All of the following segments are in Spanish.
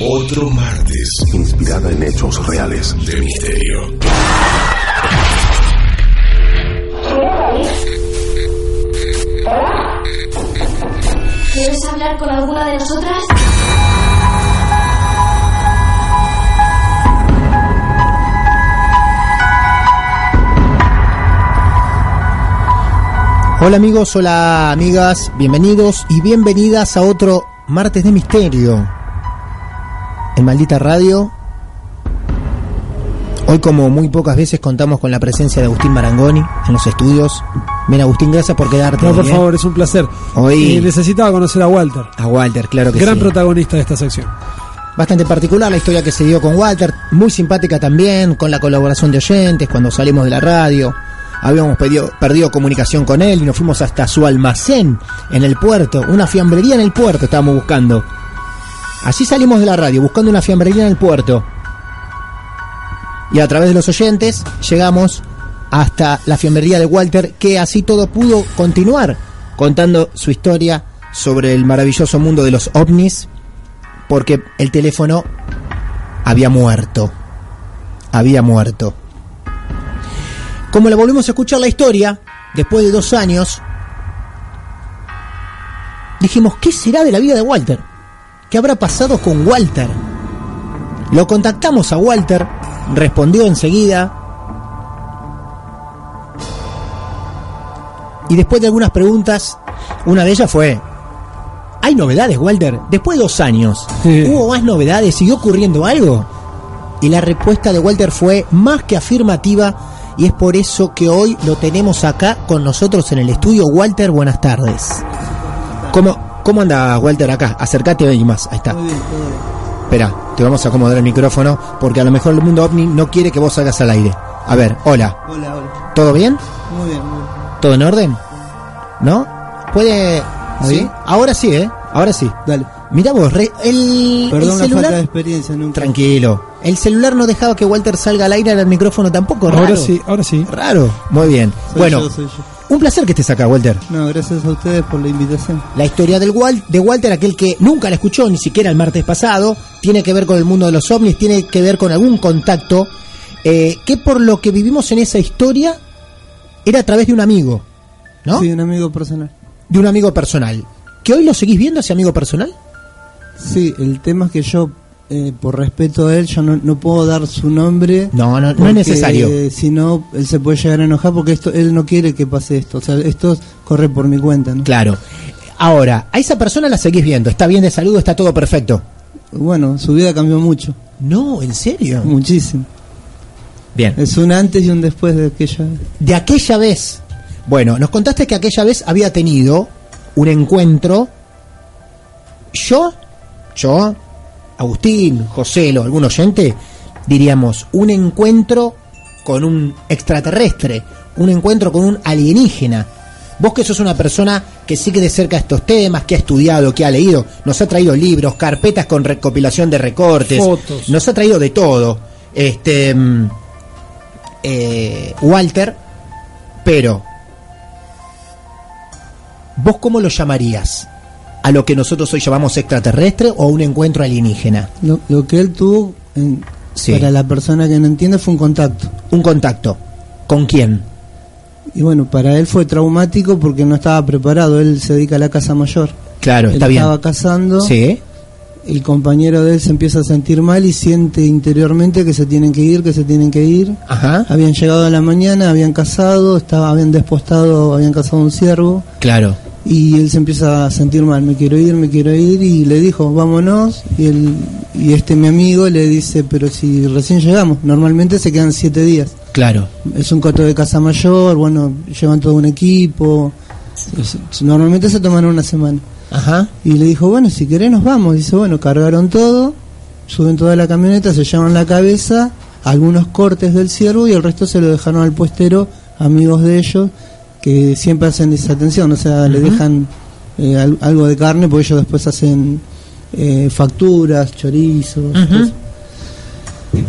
otro martes inspirada en hechos reales. de misterio. ¿Quieres hablar con alguna de nosotras? Hola amigos, hola amigas, bienvenidos y bienvenidas a otro martes de misterio en Maldita Radio. Hoy como muy pocas veces contamos con la presencia de Agustín Marangoni en los estudios. Bien Agustín, gracias por quedarte. No, por ¿eh? favor, es un placer. Hoy- Y necesitaba conocer a Walter, A Walter, claro que gran sí. protagonista de esta sección. Bastante particular la historia que se dio con Walter, muy simpática también, con la colaboración de oyentes cuando salimos de la radio. Habíamos pedido- perdido comunicación con él y nos fuimos hasta su almacén en el puerto, una fiambrería en el puerto estábamos buscando. Así salimos de la radio, buscando una fiambrería en el puerto. Y a través de los oyentes llegamos hasta la fiambrería de Walter, que así todo pudo continuar contando su historia sobre el maravilloso mundo de los ovnis, porque el teléfono había muerto. Había muerto. Como le volvimos a escuchar la historia, después de dos años, dijimos, ¿qué será de la vida de Walter? ¿Qué habrá pasado con Walter? Lo contactamos a Walter, respondió enseguida. Y después de algunas preguntas, una de ellas fue, ¿hay novedades, Walter? Después de dos años. ¿hubo más novedades? ¿Siguió ocurriendo algo? Y la respuesta de Walter fue más que afirmativa y es por eso que hoy lo tenemos acá con nosotros en el estudio. Walter, buenas tardes. ¿Cómo, cómo anda Walter acá? Acércate ahí más, ahí está. Espera, te vamos a acomodar el micrófono porque a lo mejor el mundo ovni no quiere que vos salgas al aire. A ver, hola. Hola, hola. ¿Todo bien? Muy bien, muy bien. ¿Todo en orden? ¿No? ¿Puede...? ¿Sí? Ahora sí, ¿eh? Ahora sí. Dale. Mira vos, re- el, Perdón el la falta de experiencia, nunca. Tranquilo. El celular no dejaba que Walter salga al aire el micrófono tampoco. Ahora raro. sí, ahora sí. Raro. Muy bien. Soy bueno, yo, soy yo. Un placer que estés acá, Walter. No, gracias a ustedes por la invitación. La historia del Wal- de Walter, aquel que nunca la escuchó, ni siquiera el martes pasado, tiene que ver con el mundo de los ovnis, tiene que ver con algún contacto, eh, que por lo que vivimos en esa historia era a través de un amigo, ¿no? Sí, un amigo personal. De un amigo personal. ¿Que hoy lo seguís viendo, ese amigo personal? Sí, el tema es que yo, eh, por respeto a él, yo no, no puedo dar su nombre. No, no, no es necesario. eh, si no, él se puede llegar a enojar porque esto él no quiere que pase esto. O sea, esto corre por mi cuenta, ¿no? Claro. Ahora, a esa persona la seguís viendo, está bien de salud, está todo perfecto. Bueno, su vida cambió mucho, No, ¿en serio? muchísimo. Bien. Es un antes y un después de aquella. de aquella vez. Bueno, nos contaste que aquella vez había tenido un encuentro. Yo, yo, Agustín, Joselo, algún oyente, diríamos, un encuentro con un extraterrestre, un encuentro con un alienígena. Vos que sos una persona que sigue de cerca estos temas, que ha estudiado, que ha leído, nos ha traído libros, carpetas con recopilación de recortes, Fotos. nos ha traído de todo. Este mm, eh, Walter, pero ¿vos cómo lo llamarías? ¿A lo que nosotros hoy llamamos extraterrestre o un encuentro alienígena? Lo, lo que él tuvo, en- Sí. para la persona que no entiende, fue un contacto. Un contacto. ¿Con quién? Y bueno, para él fue traumático porque no estaba preparado. Él se dedica a la casa mayor. Claro, él está bien. estaba casando Sí, el compañero de él se empieza a sentir mal y siente interiormente que se tienen que ir, que se tienen que ir. Ajá. Habían llegado a la mañana, habían casado, estaba, habían despostado, habían casado un ciervo Claro. Y él se empieza a sentir mal, me quiero ir, me quiero ir y le dijo, vámonos y él, y este mi amigo le dice, pero si recién llegamos, normalmente se quedan siete días. Claro. Es un coto de casa mayor, bueno, llevan todo un equipo, normalmente se toman una semana. Ajá. Y le dijo, bueno, si querés nos vamos. Dice, bueno, cargaron todo, suben toda la camioneta, se llevan la cabeza, algunos cortes del ciervo y el resto se lo dejaron al puestero, amigos de ellos, que siempre hacen desatención, o sea, le dejan eh, al- algo de carne porque ellos después hacen eh, facturas, chorizos. cosas.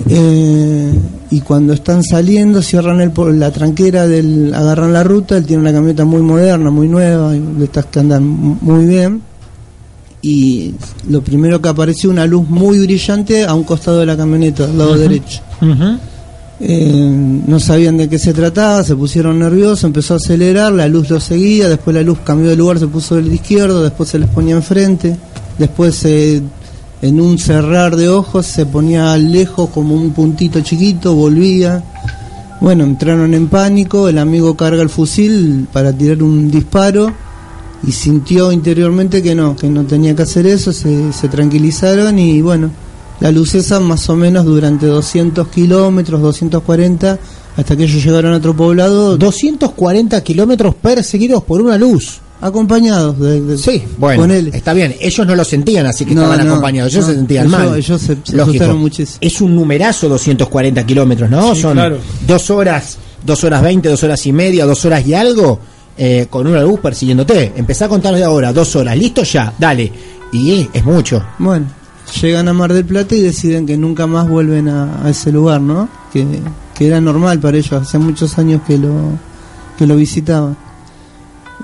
Eh, y cuando están saliendo cierran el, la tranquera del agarran la ruta él tiene una camioneta muy moderna muy nueva de estas que andan muy bien y lo primero que apareció una luz muy brillante a un costado de la camioneta al lado derecho Eh, no sabían de qué se trataba, se pusieron nerviosos, empezó a acelerar, la luz lo seguía, después la luz cambió de lugar, se puso del izquierdo, después se les ponía enfrente, después en un cerrar de ojos se ponía lejos como un puntito chiquito, volvía. Bueno, entraron en pánico, el amigo carga el fusil para tirar un disparo y sintió interiormente que no, que no tenía que hacer eso, se, se tranquilizaron y bueno, la luz esa más o menos durante 200 kilómetros, 240, hasta que ellos llegaron a otro poblado, 240 kilómetros perseguidos por una luz. acompañados de, de- Sí, bueno, está bien. Ellos no lo sentían así que No, estaban no, acompañados. Ellos no. se sentían Ellos- mal. ellos se- se asustaron muchísimo. Es un numerazo 240 kilómetros, ¿no? Sí, Son claro. dos horas, dos horas veinte, dos horas y media, dos horas y algo eh, con una luz persiguiéndote. Empezá a contar de ahora, dos horas. Listo ya, dale. Y es mucho. Bueno, llegan a Mar del Plata y deciden que nunca más vuelven a, a ese lugar, ¿no? Que, que era normal para ellos, hace muchos años que lo, que lo visitaban.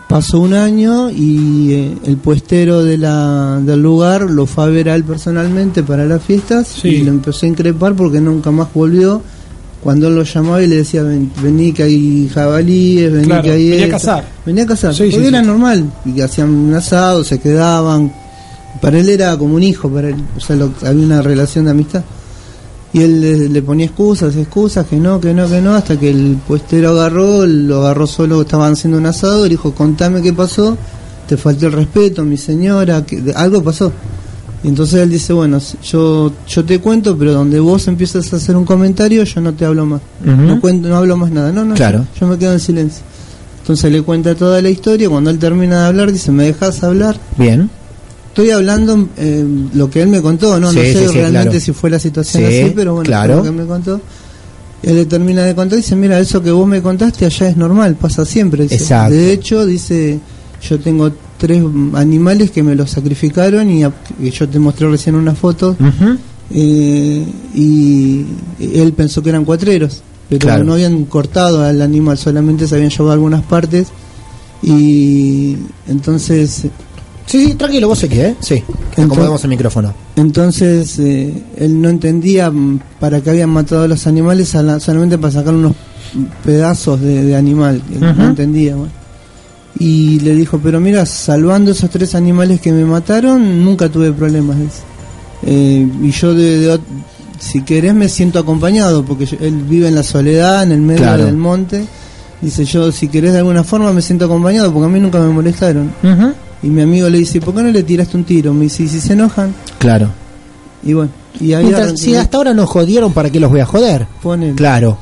Pasó un año y eh, el puestero de la, del lugar lo fue a ver a él personalmente para las fiestas Sí. y lo empezó a increpar porque nunca más volvió. Cuando él lo llamaba y le decía, "Ven- vení que hay jabalíes, vení Claro, que hay venía a esto". cazar. Venía a cazar, Sí, porque sí, era normal. Y que hacían un asado, se quedaban. Para él era como un hijo, para él. O sea, lo- había una relación de amistad. Y él le, le ponía excusas, excusas, que no, que no, que no, hasta que el puestero agarró, lo agarró solo, estaban haciendo un asado, y dijo, contame qué pasó, te faltó el respeto, mi señora, que de- algo pasó. Y entonces él dice, bueno, yo, yo te cuento, pero donde vos empiezas a hacer un comentario, yo no te hablo más. No cuento, no hablo más nada. No, no, Claro. yo, yo me quedo en silencio. Entonces le cuenta toda la historia, cuando él termina de hablar, dice, ¿me dejas hablar? Bien. Estoy hablando eh, lo que él me contó, no, no Sí, sé sí, sí, realmente claro. si fue la situación Sí, así, pero bueno, claro. lo que me contó. Él le termina de contar y dice, mira, eso que vos me contaste allá es normal, pasa siempre. dice. Exacto. De hecho, dice, yo tengo tres animales que me los sacrificaron y, a- y yo te mostré recién una foto eh, y él pensó que eran cuatreros, pero Claro. no habían cortado al animal, solamente se habían llevado algunas partes y entonces Sí, sí, tranquilo, vos sé qué, ¿eh? Sí, acomodemos el micrófono. Entonces eh, él no entendía mm, para qué habían matado a los animales a la- solamente para sacar unos pedazos de, de animal. Él. No entendía. bueno. Y le dijo, pero mira, salvando esos tres animales que me mataron, nunca tuve problemas. Eh, y yo, de, de si querés, me siento acompañado, porque yo- él vive en la soledad, en el medio Claro. del monte. Dice, yo, si querés de alguna forma, me siento acompañado, porque a mí nunca me molestaron. Ujú. Y mi amigo le dice, ¿por qué no le tiraste un tiro? Me dice, ¿y si se enojan? Claro. Y bueno, y ahí Mientras- si hasta ahora nos jodieron, ¿para qué los voy a joder? Ponele. Claro.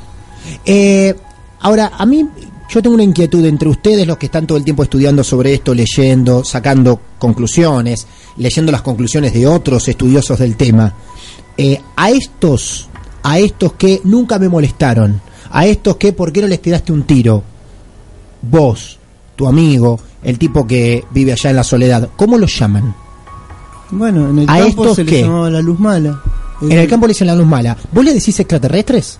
Eh, ahora, a mí, yo tengo una inquietud entre ustedes, los que están todo el tiempo estudiando sobre esto, leyendo, sacando conclusiones, leyendo las conclusiones de otros estudiosos del tema. Eh, a estos, a estos que nunca me molestaron, a estos que, ¿por qué no les tiraste un tiro? Vos, tu amigo, el tipo que vive allá en la soledad, ¿cómo los llaman? Bueno, en el ¿A campo estos se le llamaba la luz mala. En el campo le dicen la luz mala. ¿Vos le decís extraterrestres?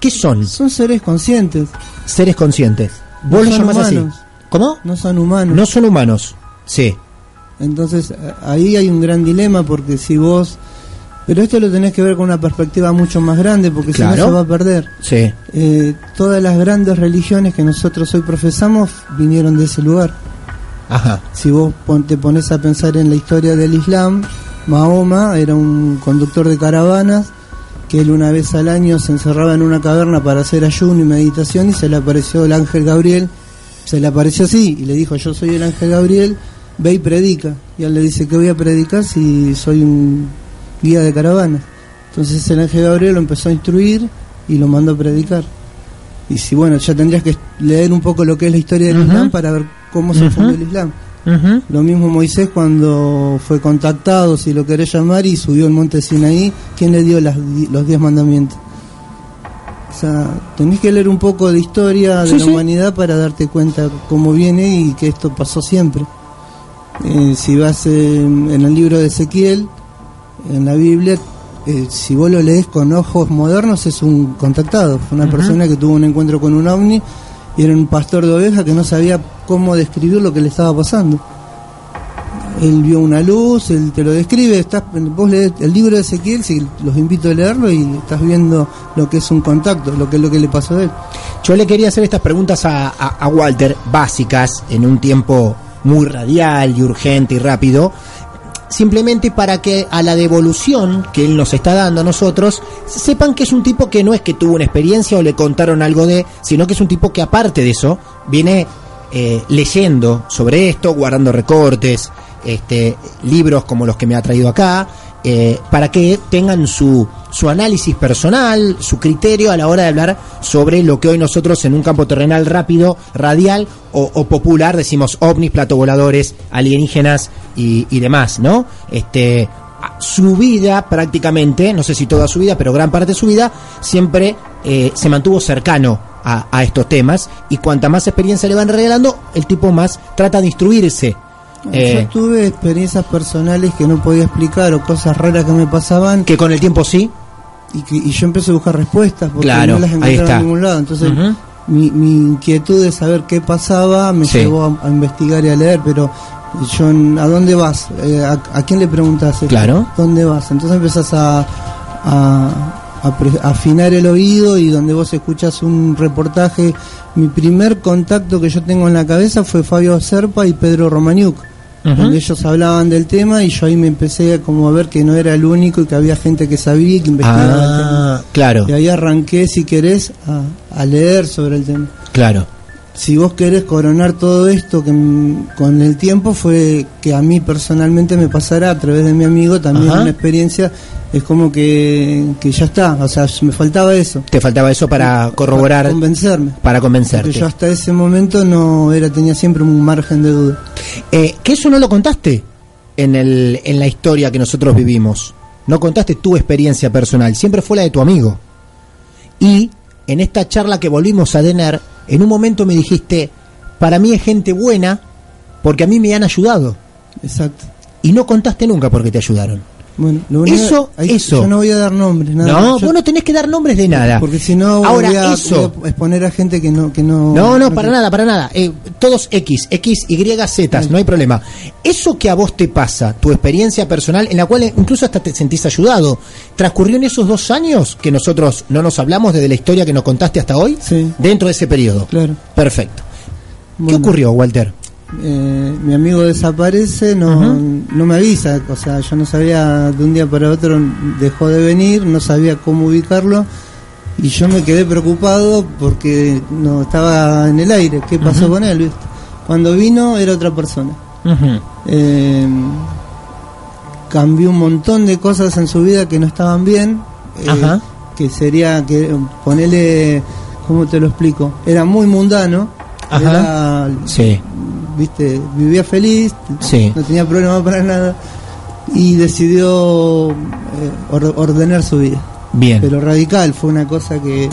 ¿Qué son? Son seres conscientes, Seres conscientes. Vos No los llamás así. ¿Cómo? no son humanos. No son humanos. Sí. Entonces ahí hay un gran dilema porque si vos... Pero esto lo tenés que ver con una perspectiva mucho más grande porque si no se va a perder. Sí. Eh, todas las grandes religiones que nosotros hoy profesamos vinieron de ese lugar. Ajá. Si vos pon- te pones a pensar en la historia del Islam, Mahoma era un conductor de caravanas que él una vez al año se encerraba en una caverna para hacer ayuno y meditación y se le apareció el ángel Gabriel, se le apareció así y le dijo yo soy el ángel Gabriel, ve y predica. Y él le dice que voy a predicar si soy un guía de caravanas. Entonces el ángel Gabriel lo empezó a instruir y lo mandó a predicar. Y si bueno, ya tendrías que leer un poco lo que es la historia del. Islam para ver cómo se fundó el Islam. Lo mismo Moisés cuando fue contactado, si lo querés llamar, y subió al monte Sinaí, ¿quién le dio las los diez mandamientos? O sea, tenés que leer un poco de historia de Sí, la sí. humanidad para darte cuenta cómo viene y que esto pasó siempre. Eh, si vas eh, en el libro de Ezequiel, en la Biblia, eh, si vos lo lees con ojos modernos, es un contactado. Fue una persona que tuvo un encuentro con un ovni y era un pastor de ovejas que no sabía cómo describir lo que le estaba pasando. Él vio una luz, él te lo describe, estás, vos lees el libro de Ezequiel, si los invito a leerlo y estás viendo lo que es un contacto, lo que es lo que le pasó a él. Yo le quería hacer estas preguntas a, a- a Walter, básicas, en un tiempo muy radial y urgente y rápido, simplemente para que a la devolución que él nos está dando a nosotros, sepan que es un tipo que no es que tuvo una experiencia o le contaron algo de, sino que es un tipo que aparte de eso, viene eh, leyendo sobre esto, guardando recortes, este, libros como los que me ha traído acá, eh, para que tengan su, su análisis personal, su criterio a la hora de hablar sobre lo que hoy nosotros en un campo terrenal rápido, radial o, popular decimos ovnis, platovoladores, alienígenas y, demás, ¿no? Este, su vida prácticamente, no sé si toda su vida, pero gran parte de su vida, siempre eh, se mantuvo cercano a, a estos temas y cuanta más experiencia le van regalando, el tipo más trata de instruirse. Eh, Yo tuve experiencias personales que no podía explicar o cosas raras que me pasaban que con el tiempo sí. y, que, y yo empecé a buscar respuestas porque Claro, no las ahí encontraba está. en ningún lado. Entonces mi, mi inquietud de saber qué pasaba me Sí. llevó a, a investigar y a leer, pero yo, ¿a dónde vas? Eh, a, a quién le preguntas? Claro. ¿Dónde vas? Entonces empezás a, a, a pre- a afinar el oído y donde vos escuchas un reportaje. Mi primer contacto que yo tengo en la cabeza fue Fabio Serpa y Pedro Romaniuk Donde ellos hablaban del tema y yo ahí me empecé como a ver que no era el único y que había gente que sabía y que investigaba el tema. Ah, claro, Y ahí arranqué, si querés, a, a leer sobre el tema. claro. Si vos querés coronar todo esto que con el tiempo fue que a mí personalmente me pasara a través de mi amigo también Ajá. una experiencia, es como que, que ya está, o sea, me faltaba eso. Te faltaba eso para corroborar, Para convencerme. para Porque convencerte. yo hasta ese momento no era tenía siempre un margen de duda. Eh, que eso no lo contaste en, el, en la historia que nosotros vivimos. No contaste tu experiencia personal, siempre fue la de tu amigo. Y en esta charla que volvimos a tener, en un momento me dijiste, para mí es gente buena porque a mí me han ayudado. Exacto. Y no contaste nunca por qué te ayudaron. Bueno, lo único- Eso, ahí eso. Yo no voy a dar nombres, nada. no, Yo- vos no tenés que dar nombres de nada. Porque si no Ahora, voy, a, eso. voy a exponer a gente que no... Que no, No, no, que- para nada, para nada. Eh, todos X, X, Y, Z, no hay problema. Eso que a vos te pasa, tu experiencia personal, en la cual incluso hasta te sentís ayudado, ¿transcurrió en esos dos años que nosotros no nos hablamos desde la historia que nos contaste hasta hoy? Sí. Dentro de ese periodo. Claro. Perfecto. ¿Qué ocurrió, Walter? Eh, mi amigo desaparece, no, no me avisa, o sea, yo no sabía de un día para otro, dejó de venir, no sabía cómo ubicarlo y yo me quedé preocupado porque no estaba en el aire, ¿qué pasó con él? viste? Cuando vino era otra persona. Eh, cambió un montón de cosas en su vida que no estaban bien. eh, Ajá. Que sería que ponerle, ¿cómo te lo explico? Era muy mundano. Ajá. Era, Sí, viste, vivía feliz, Sí. no tenía problema para nada. Y decidió eh, or- ordenar su vida. bien. Pero radical, fue una cosa que.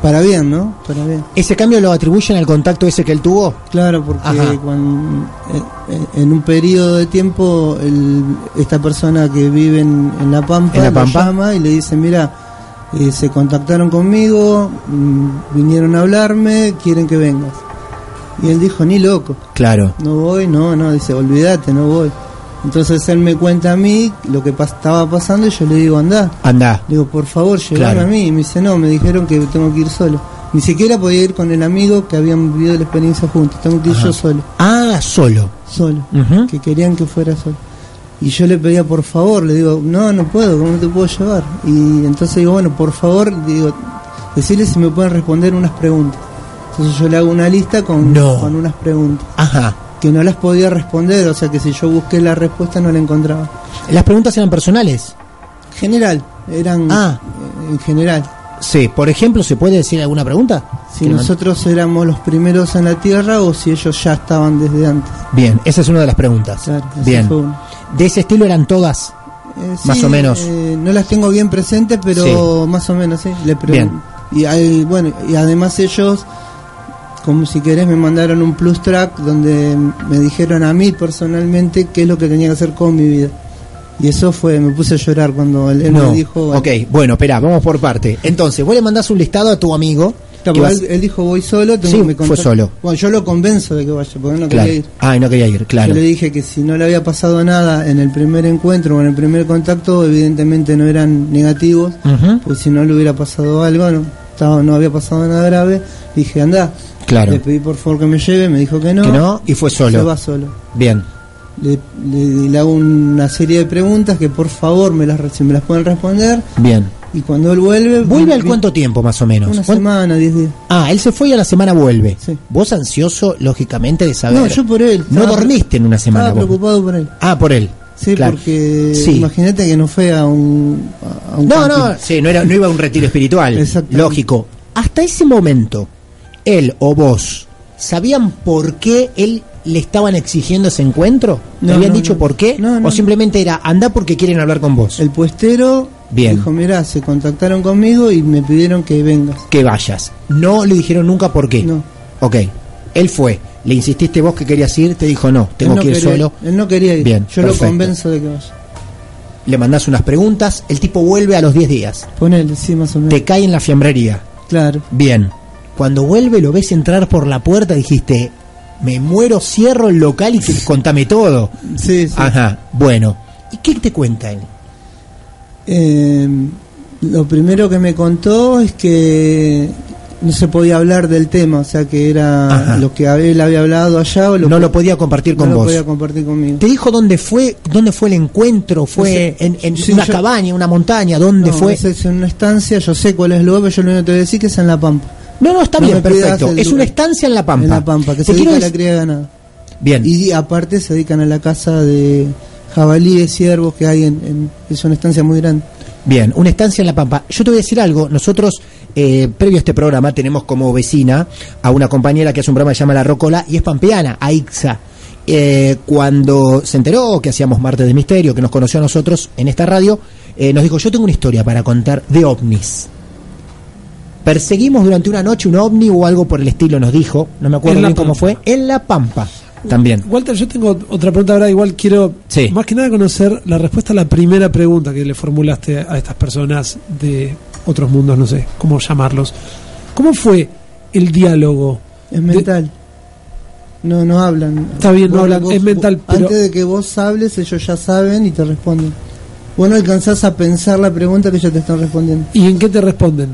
Para bien, ¿no? Para bien. ¿Ese cambio lo atribuyen al contacto ese que él tuvo? Claro, porque cuando, eh, en un periodo de tiempo el- esta persona que vive en, en La Pampa, ¿En La lo llama y le dice, mira, eh, se contactaron conmigo, mm, vinieron a hablarme, quieren que vengas. Y él dijo, ni loco, Claro. no voy, no, no, dice, olvídate, no voy. Entonces él me cuenta a mí lo que pas- estaba pasando y yo le digo, anda. Anda. Le digo, por favor, Claro. a mí. Y me dice, no, me dijeron que tengo que ir solo. Ni siquiera podía ir con el amigo que habían vivido la experiencia juntos. Tengo que ir Ajá. yo solo, Ah, solo. solo. Que querían que fuera solo. Y yo le pedía por favor, le digo, no, no puedo, ¿cómo te puedo llevar? Y entonces digo, bueno, por favor, digo, decirle si me pueden responder unas preguntas. Entonces yo le hago una lista con, No. con unas preguntas Ajá. que no las podía responder, o sea que si yo busqué la respuesta no la encontraba. Las preguntas eran personales. General, eran Ah. eh, en general. Sí, por ejemplo, ¿se puede decir alguna pregunta? Si nosotros éramos los primeros en la Tierra o si ellos ya estaban desde antes. Bien, esa es una de las preguntas. Claro, Bien. De ese estilo eran todas. Eh, Más sí, o menos. eh, no las tengo bien presentes, pero más o menos, sí. Le pregun- Y, hay- bueno, y además ellos, como si querés, me mandaron un plus track donde me dijeron a mí personalmente qué es lo que tenía que hacer con mi vida. Y eso fue, me puse a llorar cuando él, no. me dijo. ok, bueno, espera, vamos por parte. Entonces, vos le mandás un listado a tu amigo. Claro, que porque vas- él, él dijo voy solo, tengo Sí, me fue solo. Bueno, yo lo convenzo de que vaya, porque él no Claro. quería ir. Ah, no quería ir, claro. Yo le dije que si no le había pasado nada en el primer encuentro o en el primer contacto, evidentemente no eran negativos, Ujú, pues si no le hubiera pasado algo, no, estaba, no había pasado nada grave, dije anda. Claro. Le pedí por favor que me lleve, me dijo que no. Que no, y fue solo. Se va solo. Bien. Le, le- le hago una serie de preguntas que por favor me las, si me las pueden responder. Bien. Y cuando él vuelve. ¿Vuelve al cuánto tiempo más o menos? Una ¿Cuán- semana, diez días. Ah, él se fue y a la semana vuelve. Sí. Vos ansioso, lógicamente, de saber. No, yo por él. No dormiste en una semana. Estaba vos. preocupado por él. Ah, por él. Sí, Claro. porque Sí. imagínate que no fue a un. a un No, camping. no, sí, no, era, no iba a un retiro espiritual. Lógico. Hasta ese momento, él o vos, ¿sabían por qué él le estaban exigiendo ese encuentro? ¿Le No, habían no, dicho no. por qué? ¿O simplemente era anda porque quieren hablar con vos? El puestero Bien. dijo, mira, se contactaron conmigo y me pidieron que vengas. Que vayas. No le dijeron nunca por qué. No. Ok. Él fue. Le insististe vos que querías ir, te dijo no, tengo que ir quería, solo. Él no quería ir. Bien, Yo perfecto. lo convenzo de que vaya. Le mandás unas preguntas, el tipo vuelve a los 10 días. Ponele, sí, más o menos. Te cae en la fiambrería. Claro. Bien. Cuando vuelve lo ves entrar por la puerta, dijiste, me muero, cierro el local y que, contame todo. Sí, sí. Ajá, bueno. ¿Y qué te cuenta él? Eh, lo primero que me contó es que no se podía hablar del tema, o sea que era Ajá. lo que él había hablado allá o lo no lo podía compartir no con lo vos. podía compartir conmigo. ¿Te dijo dónde fue, dónde fue el encuentro? ¿Fue No en, en Sí, una yo- cabaña, una montaña? ¿Dónde No, fue? es en una estancia, yo sé cuál es el lugar, pero yo lo único que te voy a decir que es en La Pampa. No, no, está No bien, perfecto. Es una estancia en La Pampa. En La Pampa, que se dedica a la cría de ganado. Bien. Y aparte se dedican a la caza de jabalíes, ciervos que hay en, en- es una estancia muy grande. Bien, una estancia en La Pampa. Yo te voy a decir algo. Nosotros, eh, previo a este programa, tenemos como vecina a una compañera que hace un programa que se llama La Rocola y es pampeana, Aixa. Eh, cuando se enteró que hacíamos Martes de Misterio, que nos conoció a nosotros en esta radio, eh, nos dijo, yo tengo una historia para contar de ovnis. Perseguimos durante una noche un ovni o algo por el estilo, nos dijo, no me acuerdo bien cómo Pampa. fue, en La Pampa también. Walter, yo tengo otra pregunta ahora. Igual quiero Sí. más que nada conocer la respuesta a la primera pregunta que le formulaste a estas personas de otros mundos, no sé cómo llamarlos. ¿Cómo fue el diálogo? Es mental. No, no hablan. Está bien, no hablan, vos- es mental, vos- pero- Antes de que vos hables, ellos ya saben y te responden. Vos no alcanzás a pensar la pregunta que ellos te están respondiendo. ¿Y en qué te responden?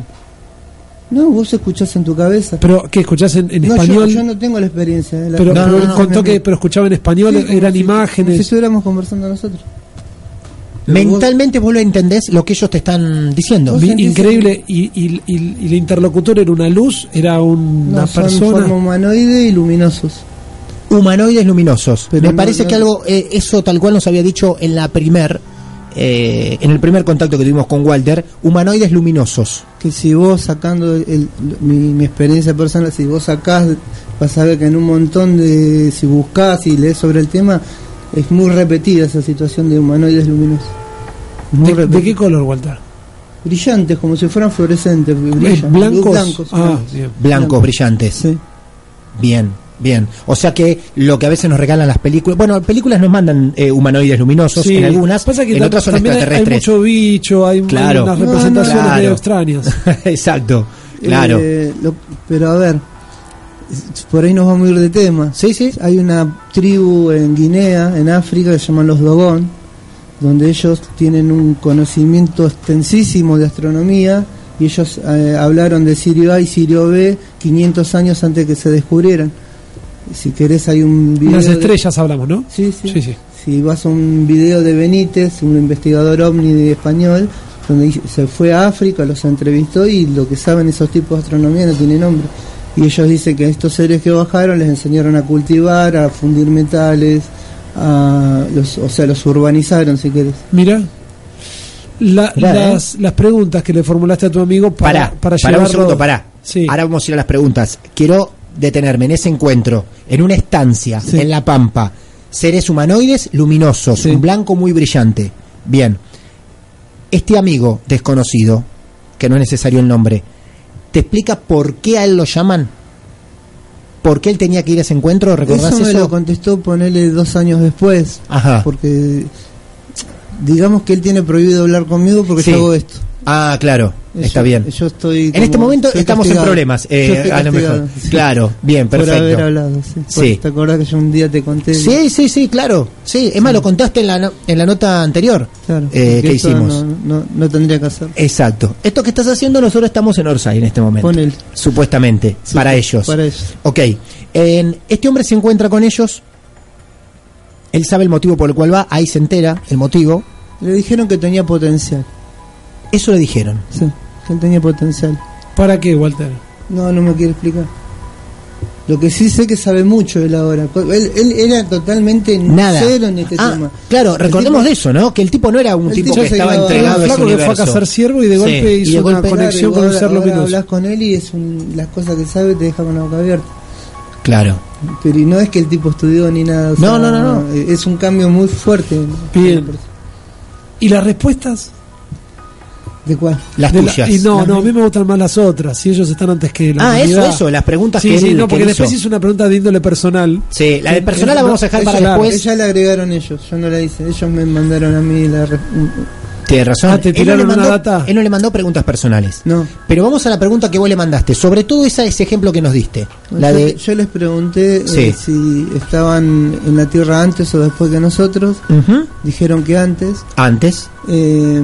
No, vos escuchás en tu cabeza. ¿Pero qué escuchás en, en no, yo- español? Yo, no tengo la experiencia. eh, la- pero No, pero no, él no, contó no, que pero escuchaba en español, Sí, como eran si- imágenes. Como si estuviéramos conversando nosotros. Mentalmente vos lo entendés lo que ellos te están diciendo. Increíble. Y, y, y- y el interlocutor era una luz, era una son persona. forma humanoide y luminosos. humanoides luminosos. Pero Me no- parece no- que algo, eh, eso tal cual nos había dicho en la primer, eh, en el primer contacto que tuvimos con Walter, humanoides luminosos. que si vos sacando el- mi, mi experiencia personal, si vos sacás, vas a ver que en un montón de, si buscás y lees sobre el tema, es muy repetida esa situación de humanoides luminosos. Muy ¿De, qué color, Walter? Brillantes, como si fueran fluorescentes, brillan. ¿Blancos? blancos, ah, blancos. Blancos, brillantes. Sí. Bien, bien. O sea que lo que a veces nos regalan las películas, bueno, películas nos mandan eh, humanoides luminosos Sí, en algunas, pasa que en otras son también hay- Hay, extraterrestres. mucho bicho, hay, hay Claro. unas No, no, representaciones claro. medio extrañas. Exacto, claro. Eh, lo- pero a ver, por ahí nos vamos a ir de tema. sí, sí. Hay una tribu en Guinea, en África, que se llaman los Dogon, donde ellos tienen un conocimiento extensísimo de astronomía y ellos eh, hablaron de Sirio A y Sirio B 500 años antes que se descubrieran. Si querés hay un video... De- estrellas hablamos, ¿no? Sí, sí. Sí, sí. si vas a un video de Benítez, un investigador ovni español, donde se fue a África, los entrevistó y lo que saben esos tipos de astronomía no tiene nombre. Y ellos dicen que estos seres que bajaron les enseñaron a cultivar, a fundir metales, a los, o sea, los urbanizaron, si querés. Mira. La- Mirá, las, las preguntas que le formulaste a tu amigo para, Pará, para un segundo, pará. Sí. Ahora vamos a ir a las preguntas. Quiero detenerme en ese encuentro, en una estancia, Sí. en La Pampa. Seres humanoides luminosos, Sí. un blanco muy brillante. Bien. Este amigo desconocido, que no es necesario el nombre, ¿te explica por qué a él lo llaman? ¿Por qué él tenía que ir a ese encuentro? ¿Recordás Eso eso? me lo contestó ponerle dos años después. Ajá. Porque digamos que él tiene prohibido hablar conmigo porque Sí. yo hago esto. Ah, claro. Está bien. Yo estoy En este momento estamos en castigado. problemas. eh, a lo mejor. sí. Claro, bien, Por haber perfecto. hablado, sí. Sí. ¿Te acordás que yo un día te conté? Sí, sí, sí, claro. Sí, es más, lo contaste en la, no- en la nota anterior Claro, eh, que hicimos. No, no, no tendría que hacer. Exacto. Esto que estás haciendo, nosotros estamos en Orsay en este momento. Con él. Supuestamente, para ellos. Para ellos. Ok. En- este hombre se encuentra con ellos. Él sabe el motivo por el cual va. Ahí se entera el motivo. Le dijeron que tenía potencial. Eso le dijeron. Sí, que él tenía potencial. ¿Para qué, Walter? No, no me quiere explicar. Lo que sí sé que sabe mucho él ahora. Él, él era totalmente Nada. cero en este Ah, tema. claro, El recordemos tipo- de eso, ¿no? Que el tipo no era un tipo que estaba entregado Era a un ese flaco que fue a cazar ciervo y de Sí, golpe y hizo de una golpe- conexión Claro, y con un ser luminoso. hablas con él y es un- las cosas que sabe te deja con la boca abierta. Claro. Pero y no es que el tipo estudió ni nada. o No, sea, no, no, no. Es un cambio muy fuerte. Bien. ¿Y las respuestas? ¿De cuál? Las De la- tuyas. y no, Las no, a mí me gustan más las otras. Si ellos están antes que la Ah, eso, humanidad. eso, las preguntas Sí, que sí, él- no, que porque él después hizo. hizo una pregunta de índole personal. Sí, la de personal la no, vamos a dejar Ella- para después. Ella la agregaron ellos, yo no la hice. Ellos me mandaron a mí la. re- Tiene razón. Ah, ¿te Él no le tiraron una mandó- data? Él no le mandó preguntas personales. No. Pero vamos a la pregunta que vos le mandaste. Sobre todo esa, ese ejemplo que nos diste. La yo, de. yo les pregunté eh, si estaban en la Tierra antes o después que nosotros. Dijeron que antes. Antes. Eh,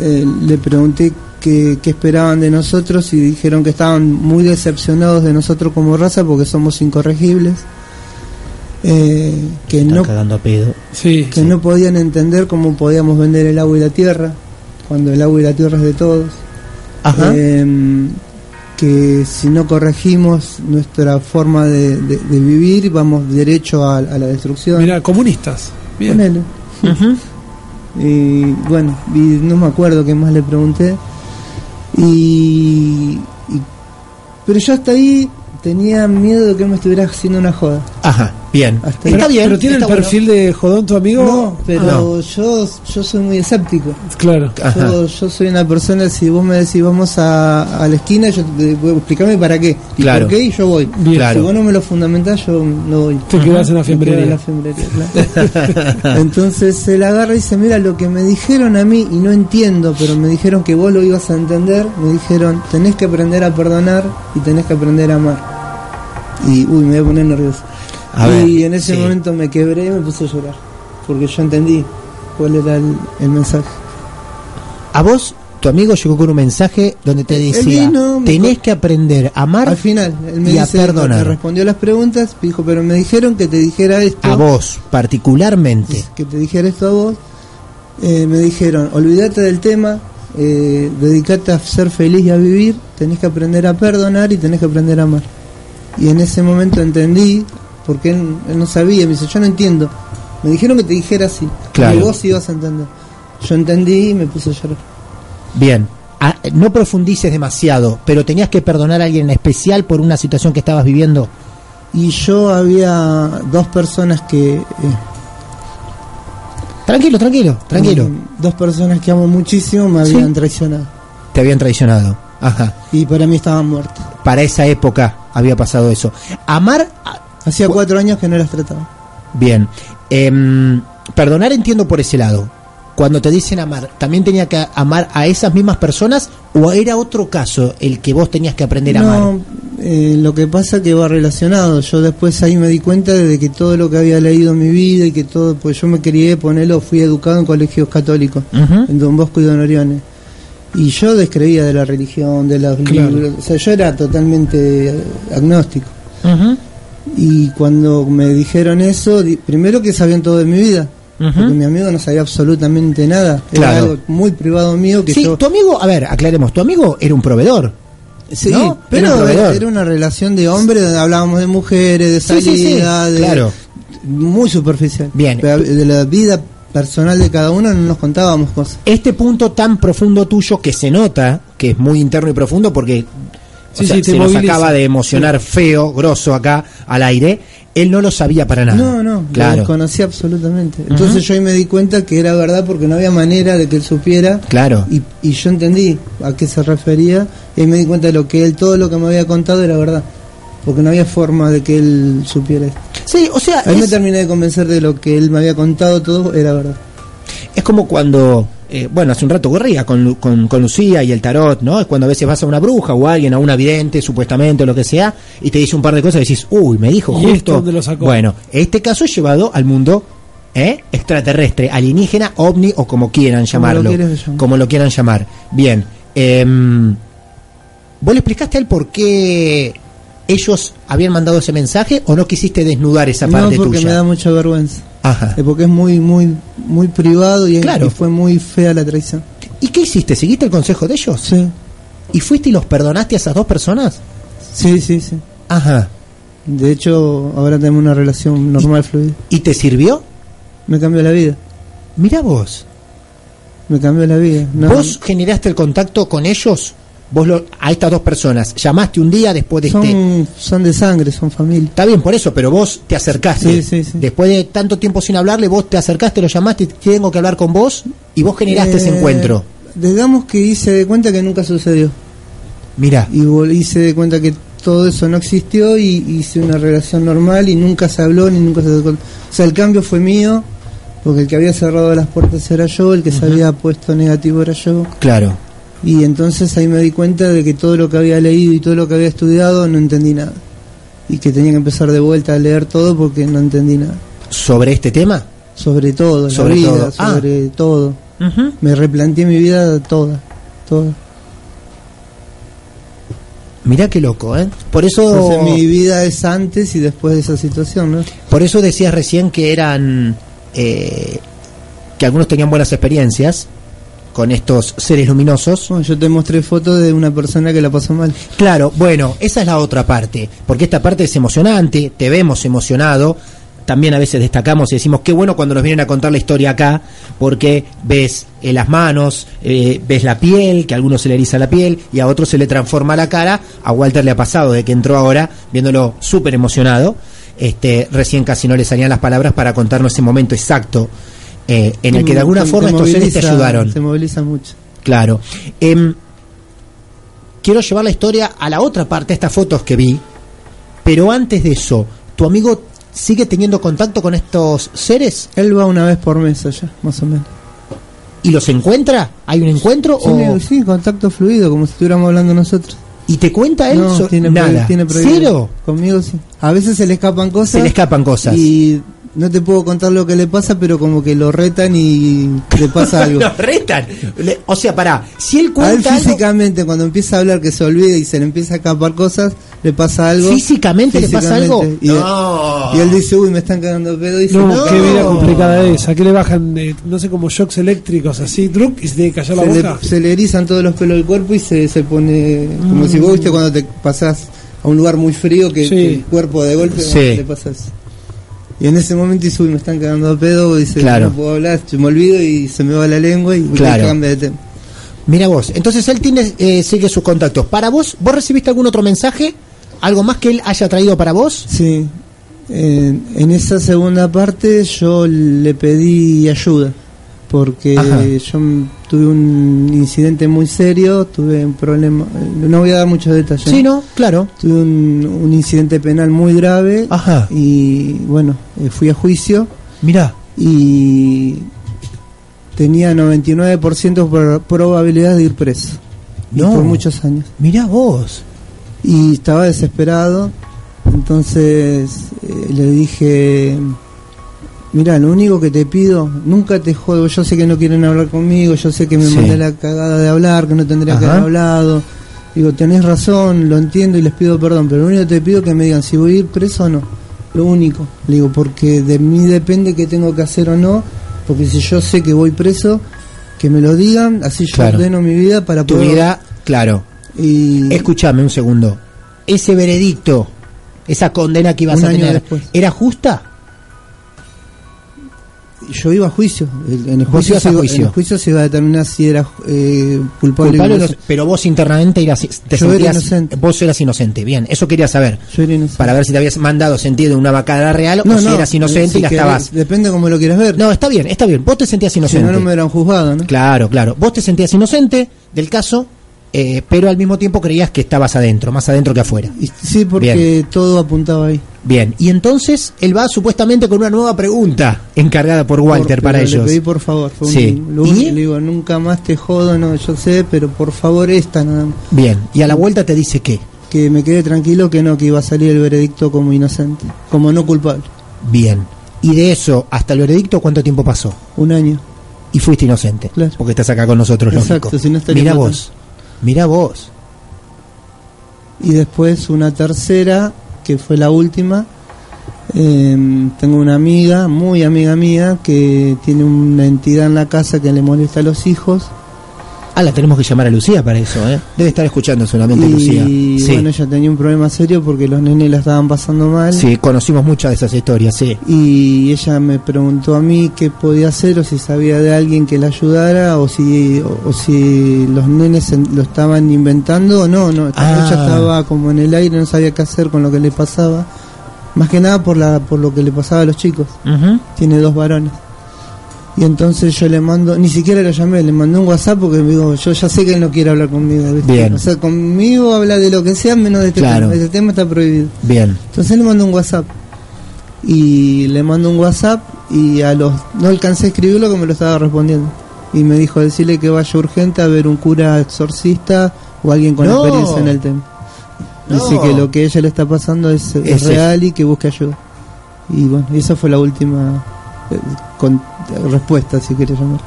eh, le pregunté qué, qué esperaban de nosotros y dijeron que estaban muy decepcionados de nosotros como raza porque somos incorregibles. Eh, que Está no cagando a pedo. Sí. que no podían entender cómo podíamos vender el agua y la tierra cuando el agua y la tierra es de todos. Ajá. Eh, que si no corregimos nuestra forma de, de- de vivir vamos derecho a, a la destrucción. Mira, comunistas. Bien. Ujú. Y bueno, y no me acuerdo qué más le pregunté. Y, y- pero yo hasta ahí tenía miedo de que él me estuviera haciendo una joda. Ajá. Bien. Hasta. Está bien. Pero tiene el bueno. perfil de jodón tu amigo. No, pero no. yo yo soy muy escéptico. Claro. Ajá. Yo, yo soy una persona, si vos me decís vamos a, a la esquina, yo te voy a explicarme para qué. Y Claro. por qué, y yo voy. Bien. Claro. Si vos no me lo fundamentás, yo no voy. Te quedás en la fiambrería. en la fiambrería, claro. Entonces él agarra y dice, mira, lo que me dijeron a mí, y no entiendo, pero me dijeron que vos lo ibas a entender, me dijeron, tenés que aprender a perdonar y tenés que aprender a amar. Y, uy, me voy a poner nervioso. A y ver, en ese sí. momento me quebré y me puse a llorar, porque yo entendí cuál era el, el mensaje. A vos, tu amigo llegó con un mensaje donde te decía: vino, tenés que aprender a amar Al final, él me y a dice, perdonar. me respondió las preguntas, me dijo, pero me dijeron que te dijera esto. a vos, particularmente. que te dijera esto a vos, eh, me dijeron, olvídate del tema, eh, dedicate a ser feliz y a vivir, tenés que aprender a perdonar y tenés que aprender a amar. Y en ese momento entendí, porque él, él no sabía, me dice, yo no entiendo. Me dijeron que te dijera así, Claro. y vos ibas a entender. Yo entendí y me puse a llorar. Bien. Ah, no profundices demasiado, pero tenías que perdonar a alguien en especial por una situación que estabas viviendo. Y yo había dos personas que... eh, Tranquilo, tranquilo, tranquilo. Dos personas que amo muchísimo me Sí. habían traicionado. Te habían traicionado. Ajá. Y para mí estaban muertas. Para esa época había pasado eso. Amar, Hacía Cu- cuatro años que no las trataba. bien. Em, perdonar entiendo por ese lado. Cuando te dicen amar, ¿también tenía que amar a esas mismas personas o era otro caso el que vos tenías que aprender a amar? No, eh, lo que pasa que va relacionado. Yo después ahí me di cuenta de que todo lo que había leído en mi vida y que todo, pues yo me crié, ponerlo, fui educado en colegios católicos, en Don Bosco y Don Orione. Y yo descreía de la religión, de los Claro. libros, o sea, yo era totalmente agnóstico. Ujú. Y cuando me dijeron eso, di- primero que sabían todo de mi vida. Porque mi amigo no sabía absolutamente nada. Era Claro. algo muy privado mío que Sí, yo... tu amigo, a ver, aclaremos, tu amigo era un proveedor. Sí, ¿no? Era un pero proveedor. era, una relación de hombre donde hablábamos de mujeres, de Sí, sí, sí, salida, de claro. muy superficial. Bien. Pero de la vida personal de cada uno no nos contábamos cosas. Este punto tan profundo tuyo que se nota, que es muy interno y profundo porque o Sí, sea, sí, se nos acaba de emocionar feo, grosso acá al aire, él no lo sabía para nada. No, no, lo claro. desconocía absolutamente. Entonces yo ahí me di cuenta que era verdad porque no había manera de que él supiera. Claro. Y, y yo entendí a qué se refería y ahí me di cuenta de lo que él, todo lo que me había contado era verdad. Porque no había forma de que él supiera esto. Sí, o sea, Ahí me es, terminé de convencer de lo que él me había contado, todo era verdad. es como cuando, eh, bueno, hace un rato corría con, con, con Lucía y el tarot, ¿no? Es cuando a veces vas a una bruja o a alguien, a una vidente, supuestamente, o lo que sea, y te dice un par de cosas y decís, uy, me dijo ¿Y esto justo. dónde lo sacó? Bueno, este caso es llevado al mundo ¿eh? extraterrestre, alienígena, ovni o como quieran Como lo llamarlo. Como lo quieran llamar. Bien. em, ¿Vos le explicaste a él por qué ellos habían mandado ese mensaje o no quisiste desnudar esa no parte porque tuya? me da mucha vergüenza. Ajá. Eh, Porque es muy, muy, muy privado y, Claro. y fue muy fea la traición. ¿Y qué hiciste? ¿Seguiste el consejo de ellos? Sí, ¿Y fuiste y los perdonaste a esas dos personas? sí, sí, sí. Ajá. De hecho, ahora tenemos una relación normal, fluida. ¿Y te sirvió? Me cambió la vida. Mira vos. Me cambió la vida. No, ¿Vos generaste el contacto con ellos? Vos lo- a estas dos personas. ¿Llamaste un día después de este...? son, son de sangre, son familia. Está bien, por eso, pero vos te acercaste. Sí, sí, sí. Después de tanto tiempo sin hablarle, vos te acercaste, lo llamaste, tengo que hablar con vos, y vos generaste ese Eh, encuentro. Digamos que hice de cuenta que nunca sucedió. Mira, Y hice de cuenta que todo eso no existió y hice una relación normal y nunca se habló ni nunca se. O sea, el cambio fue mío, porque el que había cerrado las puertas era yo, el que se había puesto negativo era yo. claro. Y entonces ahí me di cuenta de que todo lo que había leído y todo lo que había estudiado no entendí nada. Y que tenía que empezar de vuelta a leer todo porque no entendí nada. ¿Sobre este tema? Sobre todo, Sobre la vida, todo. Ah. sobre todo. Me replanteé mi vida toda, toda. Mirá qué loco, ¿eh? Por eso, Entonces mi vida es antes y después de esa situación, ¿no? por eso decías recién que eran, eh, que algunos tenían buenas experiencias con estos seres luminosos. Bueno, yo te mostré fotos de una persona que la pasó mal. Claro, bueno, esa es la otra parte, porque esta parte es emocionante, te vemos emocionado, también a veces destacamos y decimos qué bueno cuando nos vienen a contar la historia acá, porque ves eh, las manos, eh, ves la piel, que a algunos se le eriza la piel y a otros se le transforma la cara, a Walter le ha pasado de que entró ahora viéndolo súper emocionado, este, recién casi no le salían las palabras para contarnos ese momento exacto eh, en el que de alguna Te- forma te estos seres te ayudaron. Te moviliza mucho. Claro. Em, quiero llevar la historia a la otra parte, estas fotos que vi. Pero antes de eso, ¿tu amigo sigue teniendo contacto con estos seres Él va una vez por mes allá, más o menos. y los encuentra? ¿Hay un encuentro? Sí, o, sí, contacto fluido, como si estuviéramos hablando nosotros. ¿Y te cuenta él? no, so- tiene, prohibido- nada. tiene prohibido. ¿Cero? Conmigo sí. A veces se le escapan cosas. Se le escapan cosas. Y no te puedo contar lo que le pasa, pero como que lo retan y le pasa algo. Lo retan. Le- o sea, pará, si él A él cuenta algo, físicamente, cuando empieza a hablar que se olvida y se le empieza a escapar cosas, le pasa algo. ¿Físicamente le pasa algo? Y, No. y él dice, uy, me están cagando pedo. Y dice, No, no, qué vida complicada esa. Que le bajan, eh, no sé, como shocks eléctricos así, druc, y se tiene que callar la se, boca. le, se le erizan todos los pelos del cuerpo y se, se pone como si vos viste cuando te pasás a un lugar muy frío que, Sí. que el cuerpo de golpe Sí. le pasa eso. Y en ese momento dice, uy, me están cagando a pedo, dice, Claro. no puedo hablar, se me olvido y se me va la lengua y Claro. cambia de tema. Mira vos, entonces él tiene, eh, sigue sus contactos. ¿Para vos? ¿Vos recibiste algún otro mensaje? ¿Algo más que él haya traído para vos? Sí, en, en esa segunda parte yo le pedí ayuda, porque Ajá. yo tuve un incidente muy serio, tuve un problema, eh, no voy a dar muchos detalles. Sí, ¿no? Claro. Tuve un, un incidente penal muy grave Ajá. y bueno, eh, fui a juicio Mirá. y tenía 99% por probabilidad de ir preso. Y No. por muchos años. Mirá vos. Y estaba desesperado, entonces eh, le dije, mira, lo único que te pido, nunca te jodo, yo sé que no quieren hablar conmigo, yo sé que me Sí. mandé la cagada de hablar, que no tendría que haber hablado, Digo, tenés razón, lo entiendo y les pido perdón, pero lo único que te pido es que me digan si voy a ir preso o no. Lo único. Le digo, porque de mí depende qué tengo que hacer o no, porque si yo sé que voy preso, que me lo digan, así yo Claro. ordeno mi vida para Tu poder... vida, claro. Y Escúchame un segundo. Ese veredicto, esa condena que ibas Un a tener, después. ¿era justa? Yo iba a juicio. En el juicio, se, juicio. en el juicio se iba a determinar si era eh, culpable, Culpable no- no. pero vos internamente eras, te Yo era sentías, inocente. vos eras inocente. Bien, eso quería saber. Yo era inocente. Para ver si te habías mandado sentido una vacada real o si eras inocente si y la estabas. Depende como lo quieras ver. No, está bien, está bien. Vos te sentías si inocente. no, no me hubieran juzgado, ¿no? Claro, claro. Vos te sentías inocente del caso, eh, pero al mismo tiempo creías que estabas adentro, más adentro que afuera. Sí, porque todo apuntaba ahí. Bien, y entonces él va supuestamente con una nueva pregunta encargada por Walter Por- para ellos. Le pedí por favor. fue Sí. ¿Y? le digo, nunca más te jodo, no, yo sé, pero por favor esta nada más. Bien, y a la vuelta te dice que, Que me quede tranquilo que no, que iba a salir el veredicto como inocente, como no culpable. bien. Y de eso hasta el veredicto, ¿cuánto tiempo pasó? Un año. Y fuiste inocente. Claro. Porque estás acá con nosotros, Exacto, lógico. si no Mira vos, mira vos. Y después una tercera, que fue la última. eh, tengo una amiga, muy amiga mía, que tiene una entidad en la casa que le molesta a los hijos. Ah, la tenemos que llamar a Lucía para eso, ¿eh? Debe estar escuchando solamente Lucía. Y Sí. bueno, ella tenía un problema serio porque los nenes la estaban pasando mal. sí, conocimos muchas de esas historias, sí. y ella me preguntó a mí qué podía hacer o si sabía de alguien que la ayudara o si o, o si los nenes lo estaban inventando o no no Ah. ella estaba como en el aire no sabía qué hacer con lo que le pasaba más que nada por la por lo que le pasaba a los chicos Ujú. tiene dos varones y entonces yo le mando ni siquiera lo llamé le mandé un WhatsApp porque digo yo ya sé que él no quiere hablar conmigo ¿viste? Bien. o sea conmigo habla de lo que sea menos de este Claro. tema este tema está prohibido Bien. entonces le mando un WhatsApp. Y le mando un WhatsApp y a los no alcancé a escribirlo que me lo estaba respondiendo. Y me dijo decirle que vaya urgente a ver un cura exorcista o alguien con No. experiencia en el tema. Dice No. que lo que ella le está pasando es, es Es real y que busque ayuda. Y bueno, y esa fue la última con- respuesta, si quieres llamar.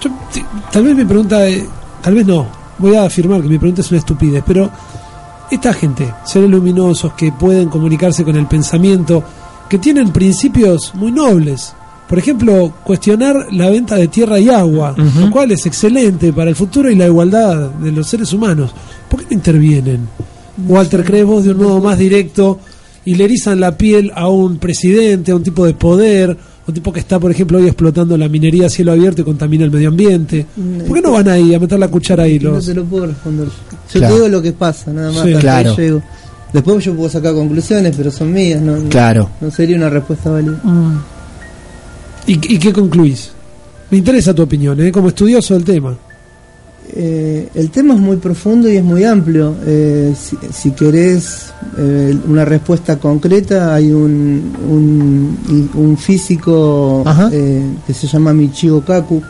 Yo, tal vez mi pregunta, eh, tal vez no, voy a afirmar que mi pregunta es una estupidez, pero esta gente, seres luminosos que pueden comunicarse con el pensamiento, que tienen principios muy nobles, por ejemplo, cuestionar la venta de tierra y agua, lo cual es excelente para el futuro y la igualdad de los seres humanos, ¿por qué no intervienen? Walter, ¿crees vos de un modo más directo y le erizan la piel a un presidente, a un tipo de poder, a un tipo que está, por ejemplo, hoy explotando la minería a cielo abierto y contamina el medio ambiente? ¿Por qué no van ahí a meter la cuchara ahí No los? te lo puedo responder. Yo Claro. te digo lo que pasa, nada más. Sí. Claro. llego. Después yo puedo sacar conclusiones, pero son mías, no, no- Claro. no sería una respuesta válida. ¿Y, y qué concluís? Me interesa tu opinión, ¿eh? como estudioso del tema. Eh, el tema es muy profundo y es muy amplio. Eh, si, si querés eh, una respuesta concreta, hay un, un, un físico eh, que se llama Michio Kaku,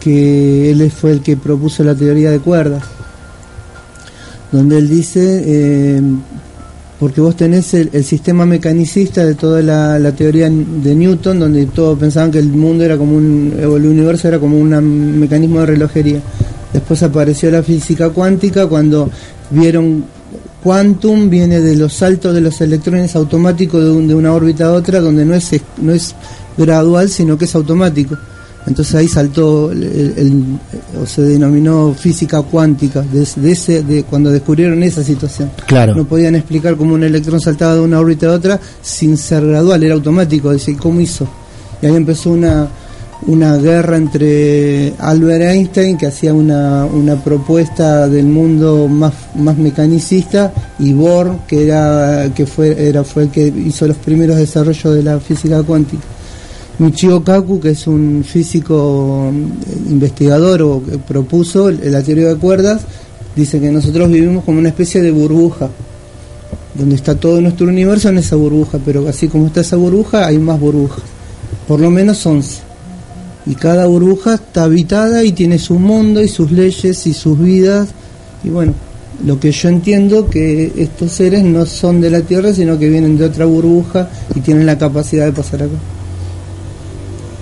que él fue el que propuso la teoría de cuerdas, donde él dice, eh, porque vos tenés el, el sistema mecanicista de toda la, la teoría de Newton, donde todos pensaban que el mundo era como un, o el universo era como un mecanismo de relojería. Después apareció la física cuántica cuando vieron quantum viene de los saltos de los electrones automáticos de, un- de una órbita a otra, donde no es, no es gradual, sino que es automático. Entonces ahí saltó, el, el- o se denominó física cuántica, de, de ese, de cuando descubrieron esa situación. Claro. No podían explicar cómo un electrón saltaba de una órbita a otra sin ser gradual, era automático. Dice, ¿cómo hizo? Y ahí empezó una, una guerra entre Albert Einstein, que hacía una, una propuesta del mundo más, más mecanicista, y Bohr, que, era, que fue, era, fue el que hizo los primeros desarrollos de la física cuántica. Michio Kaku, que es un físico mm, investigador o que propuso la teoría de cuerdas, dice que nosotros vivimos como una especie de burbuja, donde está todo nuestro universo en esa burbuja, pero así como está esa burbuja, hay más burbujas, por lo menos 11. Y cada burbuja está habitada y tiene su mundo y sus leyes y sus vidas. Y bueno, lo que yo entiendo que estos seres no son de la Tierra, sino que vienen de otra burbuja y tienen la capacidad de pasar acá.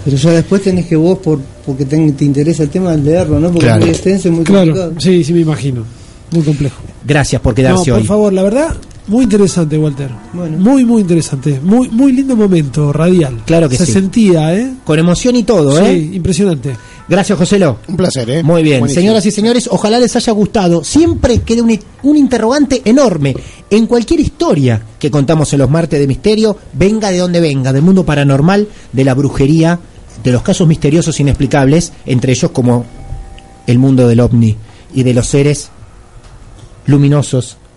Pero ya después tenés que vos, por porque te, te interesa el tema, leerlo, ¿no? Porque Claro. es muy extenso y muy Claro, complicado. sí, sí me imagino. Muy complejo. Gracias por No, quedarse por hoy. favor, la verdad, muy interesante, Walter. Bueno. Muy, muy interesante. Muy, muy lindo momento radial. Claro que Se sí. sentía, ¿eh? Con emoción y todo, ¿eh? Sí, impresionante. Gracias, Joselo. Un placer, ¿eh? Muy bien, Buenísimo. señoras y señores, ojalá les haya gustado. Siempre queda un, un interrogante enorme en cualquier historia que contamos en los martes de misterio, venga de donde venga, del mundo paranormal, de la brujería, de los casos misteriosos inexplicables, entre ellos como el mundo del ovni y de los seres luminosos